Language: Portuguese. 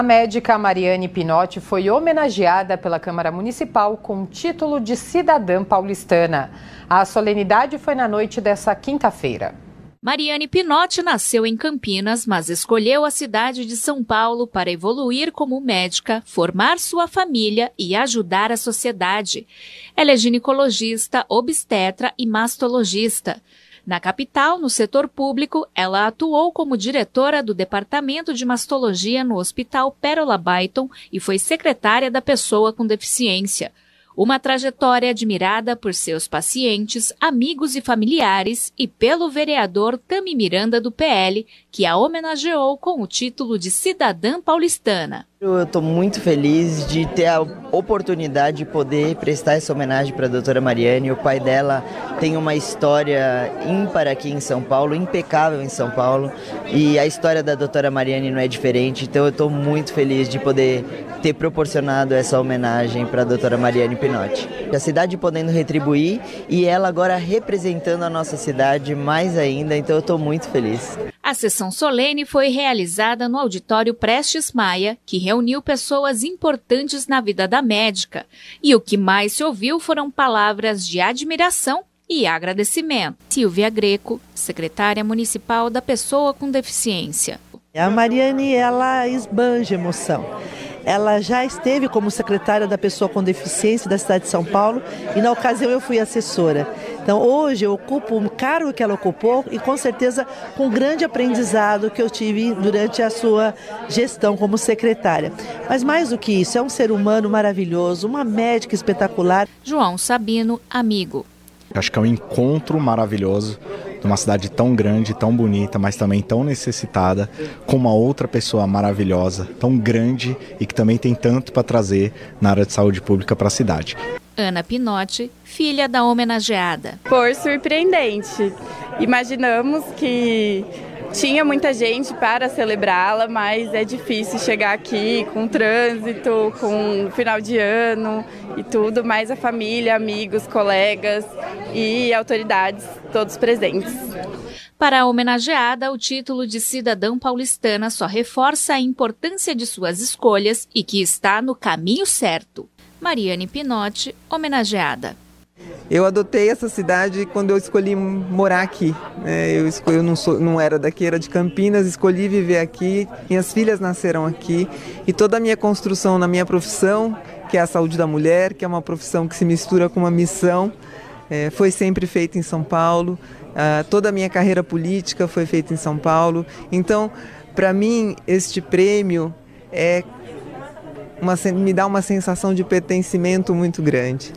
A médica Mariane Pinotti foi homenageada pela Câmara Municipal com o título de cidadã paulistana. A solenidade foi na noite dessa quinta-feira. Mariane Pinotti nasceu em Campinas, mas escolheu a cidade de São Paulo para evoluir como médica, formar sua família e ajudar a sociedade. Ela é ginecologista, obstetra e mastologista. Na capital, no setor público, ela atuou como diretora do Departamento de Mastologia no Hospital Pérola Byton e foi secretária da pessoa com deficiência. Uma trajetória admirada por seus pacientes, amigos e familiares e pelo vereador Tami Miranda do PL, que a homenageou com o título de cidadã paulistana. Eu estou muito feliz de ter a oportunidade de poder prestar essa homenagem para a doutora Mariane. O pai dela tem uma história ímpar aqui em São Paulo, impecável em São Paulo, e a história da doutora Mariane não é diferente, então eu estou muito feliz de poder ter proporcionado essa homenagem para a doutora Mariane Pinotti. A cidade podendo retribuir e ela agora representando a nossa cidade mais ainda, então eu estou muito feliz. A sessão solene foi realizada no auditório Prestes Maia, que reuniu pessoas importantes na vida da médica. E o que mais se ouviu foram palavras de admiração e agradecimento. Silvia Greco, secretária municipal da Pessoa com Deficiência. A Mariane, ela esbanja emoção. Ela já esteve como secretária da pessoa com deficiência da cidade de São Paulo e na ocasião eu fui assessora. Então hoje eu ocupo o cargo que ela ocupou e com certeza com um grande aprendizado que eu tive durante a sua gestão como secretária. Mas mais do que isso, é um ser humano maravilhoso, uma médica espetacular. João Sabino, amigo. Acho que é um encontro maravilhoso de uma cidade tão grande, tão bonita, mas também tão necessitada, com uma outra pessoa maravilhosa, tão grande e que também tem tanto para trazer na área de saúde pública para a cidade. Ana Pinotti, filha da homenageada. Por surpreendente. Imaginamos que tinha muita gente para celebrá-la, mas é difícil chegar aqui com trânsito, com final de ano e tudo, mas a família, amigos, colegas e autoridades todos presentes. Para a homenageada, o título de cidadã paulistana só reforça a importância de suas escolhas e que está no caminho certo. Mariane Pinotti, homenageada. Eu adotei essa cidade quando eu escolhi morar aqui. É, eu, escolhi, eu não, sou, não era daqui, era de Campinas, escolhi viver aqui. Minhas filhas nasceram aqui e toda a minha construção na minha profissão, que é a saúde da mulher, que é uma profissão que se mistura com uma missão, é, foi sempre feita em São Paulo. Uh, toda a minha carreira política foi feita em São Paulo. Então, para mim, este prêmio é uma, me dá uma sensação de pertencimento muito grande.